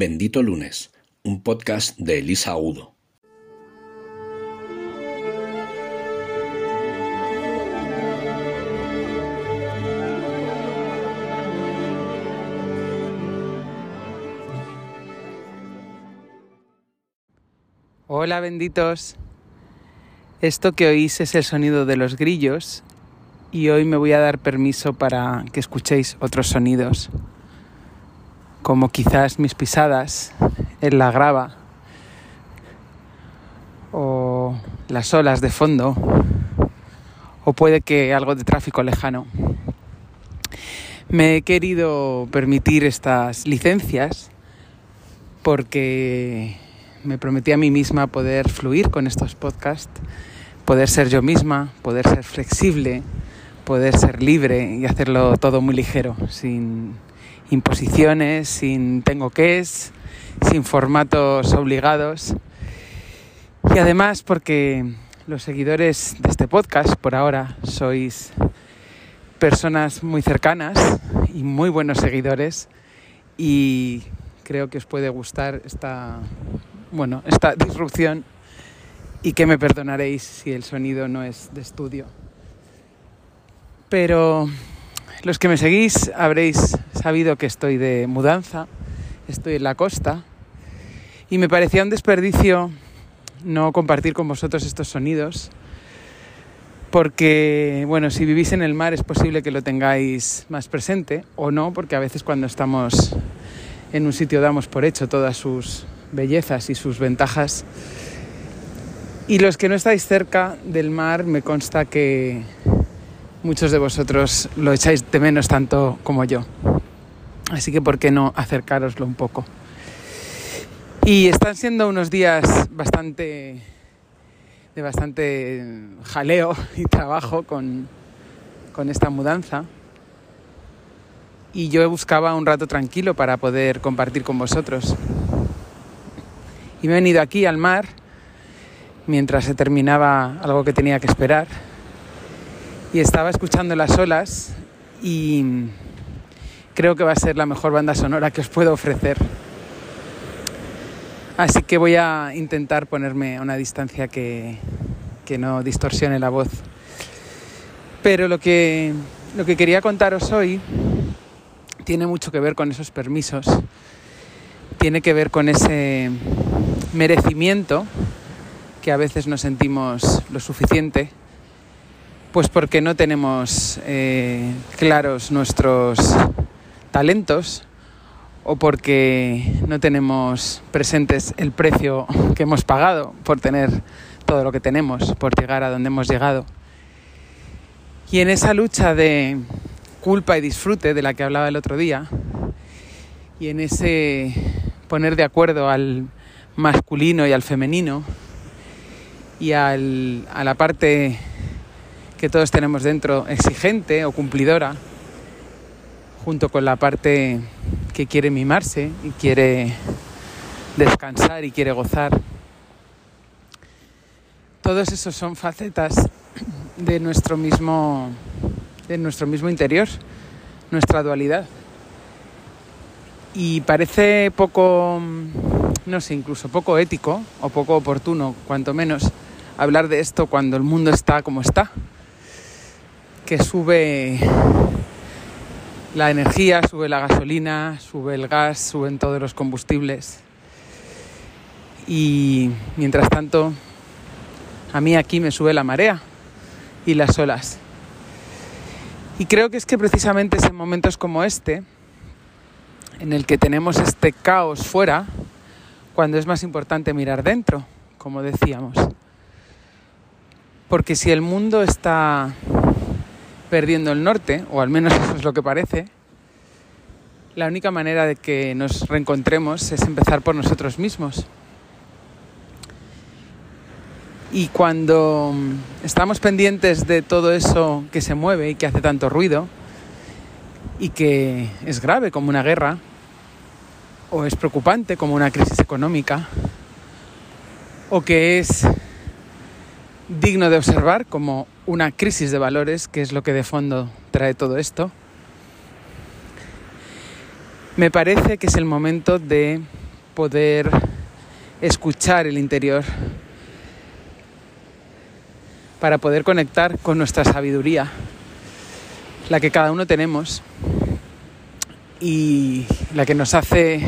Bendito Lunes, un podcast de Elisa Udo. Hola benditos. Esto que oís es el sonido de los grillos y hoy me voy a dar permiso para que escuchéis otros sonidos, como quizás mis pisadas en la grava o las olas de fondo o puede que algo de tráfico lejano. Me he querido permitir estas licencias porque me prometí a mí misma poder fluir con estos podcasts, poder ser yo misma, poder ser flexible, poder ser libre y hacerlo todo muy ligero, sin imposiciones, sin tengo que es, sin formatos obligados. Y además porque los seguidores de este podcast por ahora sois personas muy cercanas y muy buenos seguidores y creo que os puede gustar esta bueno, esta disrupción y que me perdonaréis si el sonido no es de estudio. Pero los que me seguís habréis sabido que estoy de mudanza, estoy en la costa y me parecía un desperdicio no compartir con vosotros estos sonidos porque, bueno, si vivís en el mar es posible que lo tengáis más presente o no, porque a veces cuando estamos en un sitio damos por hecho todas sus bellezas y sus ventajas. Y los que no estáis cerca del mar, me consta que muchos de vosotros lo echáis de menos tanto como yo. Así que, ¿por qué no acercaroslo un poco? Y están siendo unos días bastante de bastante jaleo y trabajo con, con esta mudanza. Y yo buscaba un rato tranquilo para poder compartir con vosotros. Y me he venido aquí al mar mientras se terminaba algo que tenía que esperar. Y estaba escuchando las olas y creo que va a ser la mejor banda sonora que os puedo ofrecer. Así que voy a intentar ponerme a una distancia que, que no distorsione la voz. Pero lo que, lo que quería contaros hoy tiene mucho que ver con esos permisos, tiene que ver con ese merecimiento, que a veces no sentimos lo suficiente, pues porque no tenemos eh, claros nuestros talentos o porque no tenemos presentes el precio que hemos pagado por tener todo lo que tenemos, por llegar a donde hemos llegado. Y en esa lucha de culpa y disfrute de la que hablaba el otro día, y en ese poner de acuerdo al masculino y al femenino y al, a la parte que todos tenemos dentro exigente o cumplidora, junto con la parte que quiere mimarse y quiere descansar y quiere gozar. Todos esos son facetas de nuestro mismo, de nuestro mismo interior, nuestra dualidad. Y parece poco no sé, incluso poco ético o poco oportuno, cuanto menos, hablar de esto cuando el mundo está como está, que sube la energía, sube la gasolina, sube el gas, suben todos los combustibles. Y mientras tanto, a mí aquí me sube la marea y las olas. Y creo que es que precisamente es en momentos como este, en el que tenemos este caos fuera, cuando es más importante mirar dentro, como decíamos. Porque si el mundo está perdiendo el norte, o al menos eso es lo que parece, la única manera de que nos reencontremos es empezar por nosotros mismos. Y cuando estamos pendientes de todo eso que se mueve y que hace tanto ruido y que es grave como una guerra, o es preocupante como una crisis económica o que es digno de observar como una crisis de valores, que es lo que de fondo trae todo esto, me parece que es el momento de poder escuchar el interior, para poder conectar con nuestra sabiduría, la que cada uno tenemos y la que nos hace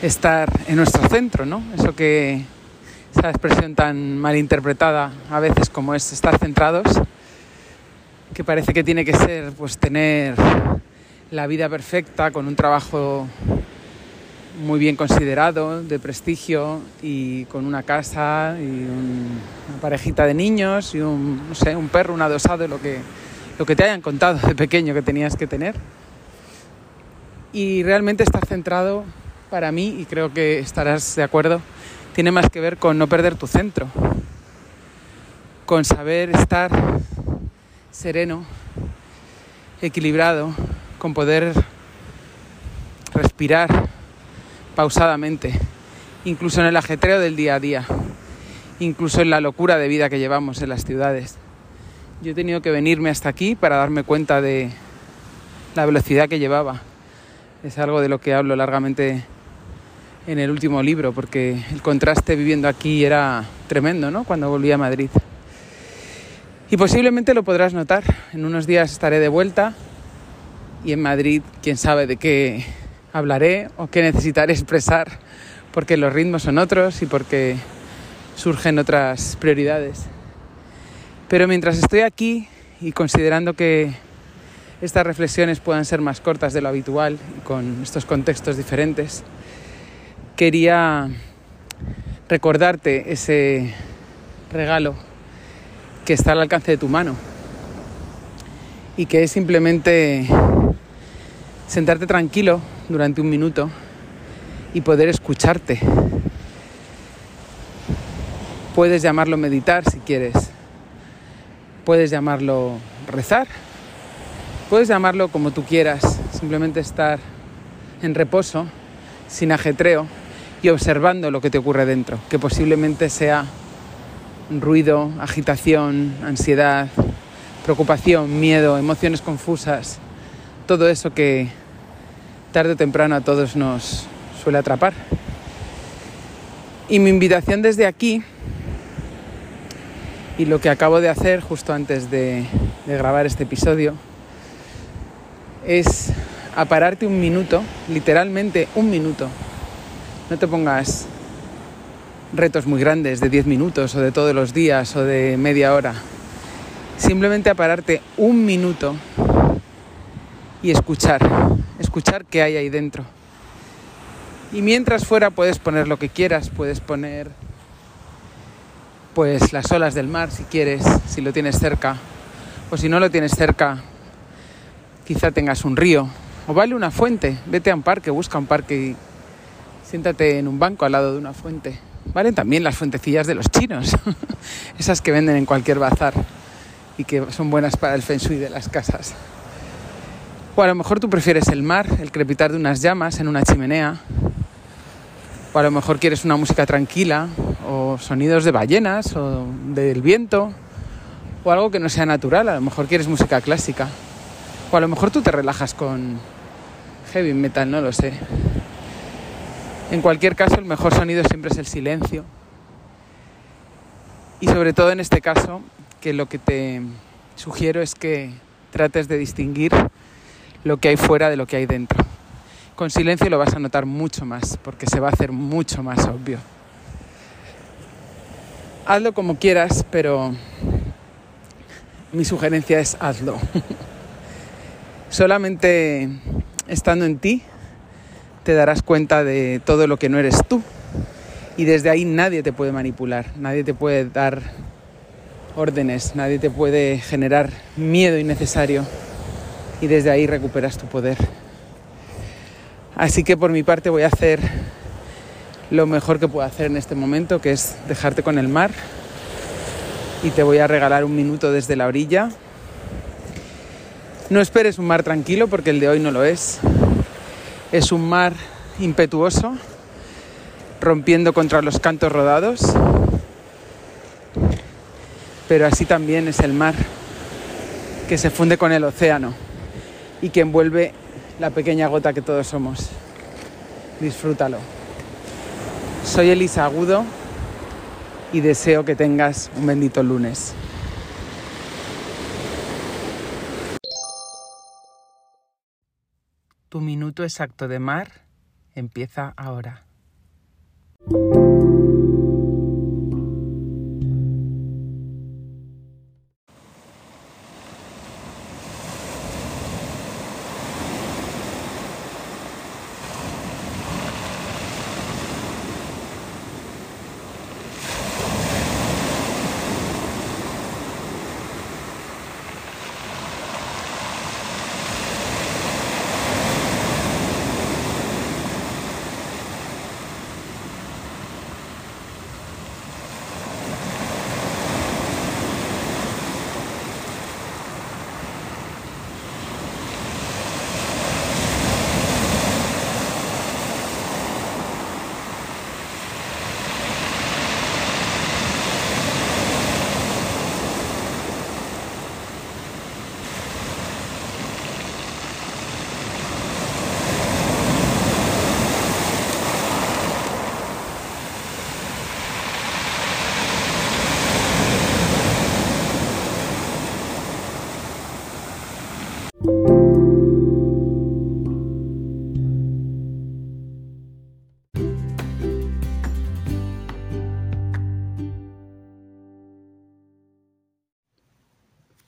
estar en nuestro centro, ¿no? Eso que esa expresión tan mal interpretada a veces como es estar centrados, que parece que tiene que ser pues tener la vida perfecta con un trabajo muy bien considerado, de prestigio y con una casa y una parejita de niños y un, no sé, un perro, un adosado, lo que, lo que te hayan contado de pequeño que tenías que tener. Y realmente estar centrado para mí, y creo que estarás de acuerdo, tiene más que ver con no perder tu centro, con saber estar sereno, equilibrado, con poder respirar pausadamente, incluso en el ajetreo del día a día, incluso en la locura de vida que llevamos en las ciudades. Yo he tenido que venirme hasta aquí para darme cuenta de la velocidad que llevaba. Es algo de lo que hablo largamente en el último libro, porque el contraste viviendo aquí era tremendo, ¿no? Cuando volví a Madrid. Y posiblemente lo podrás notar. En unos días estaré de vuelta y en Madrid, quién sabe de qué hablaré o qué necesitaré expresar, porque los ritmos son otros y porque surgen otras prioridades. Pero mientras estoy aquí y considerando que estas reflexiones puedan ser más cortas de lo habitual y con estos contextos diferentes, quería recordarte ese regalo que está al alcance de tu mano y que es simplemente sentarte tranquilo durante un minuto y poder escucharte. Puedes llamarlo meditar si quieres, puedes llamarlo rezar, puedes llamarlo como tú quieras, simplemente estar en reposo, sin ajetreo y observando lo que te ocurre dentro, que posiblemente sea ruido, agitación, ansiedad, preocupación, miedo, emociones confusas, todo eso que tarde o temprano a todos nos suele atrapar. Y mi invitación desde aquí, y lo que acabo de hacer justo antes de, grabar este episodio, es a pararte un minuto, literalmente un minuto, no te pongas retos muy grandes de 10 minutos o de todos los días o de media hora. Simplemente a pararte un minuto y escuchar, escuchar qué hay ahí dentro. Y mientras fuera puedes poner lo que quieras, puedes poner pues las olas del mar si quieres, si lo tienes cerca, o si no lo tienes cerca, quizá tengas un río, o vale una fuente, vete a un parque, busca un parque Siéntate en un banco al lado de una fuente. Valen también las fuentecillas de los chinos, esas que venden en cualquier bazar y que son buenas para el feng shui de las casas. O a lo mejor tú prefieres el mar, el crepitar de unas llamas en una chimenea. O a lo mejor quieres una música tranquila, o sonidos de ballenas, o del viento, o algo que no sea natural. A lo mejor quieres música clásica. O a lo mejor tú te relajas con heavy metal, no lo sé. En cualquier caso, el mejor sonido siempre es el silencio. Y sobre todo en este caso, que lo que te sugiero es que trates de distinguir lo que hay fuera de lo que hay dentro. Con silencio lo vas a notar mucho más, porque se va a hacer mucho más obvio. Hazlo como quieras, pero mi sugerencia es hazlo. Solamente estando en ti te darás cuenta de todo lo que no eres tú. Y desde ahí nadie te puede manipular, nadie te puede dar órdenes, nadie te puede generar miedo innecesario. Y desde ahí recuperas tu poder. Así que por mi parte voy a hacer lo mejor que puedo hacer en este momento, que es dejarte con el mar. Y te voy a regalar un minuto desde la orilla. No esperes un mar tranquilo porque el de hoy no lo es. Es un mar impetuoso, rompiendo contra los cantos rodados, pero así también es el mar que se funde con el océano y que envuelve la pequeña gota que todos somos. Disfrútalo. Soy Elisa Agudo y deseo que tengas un bendito lunes. Tu minuto exacto de mar empieza ahora.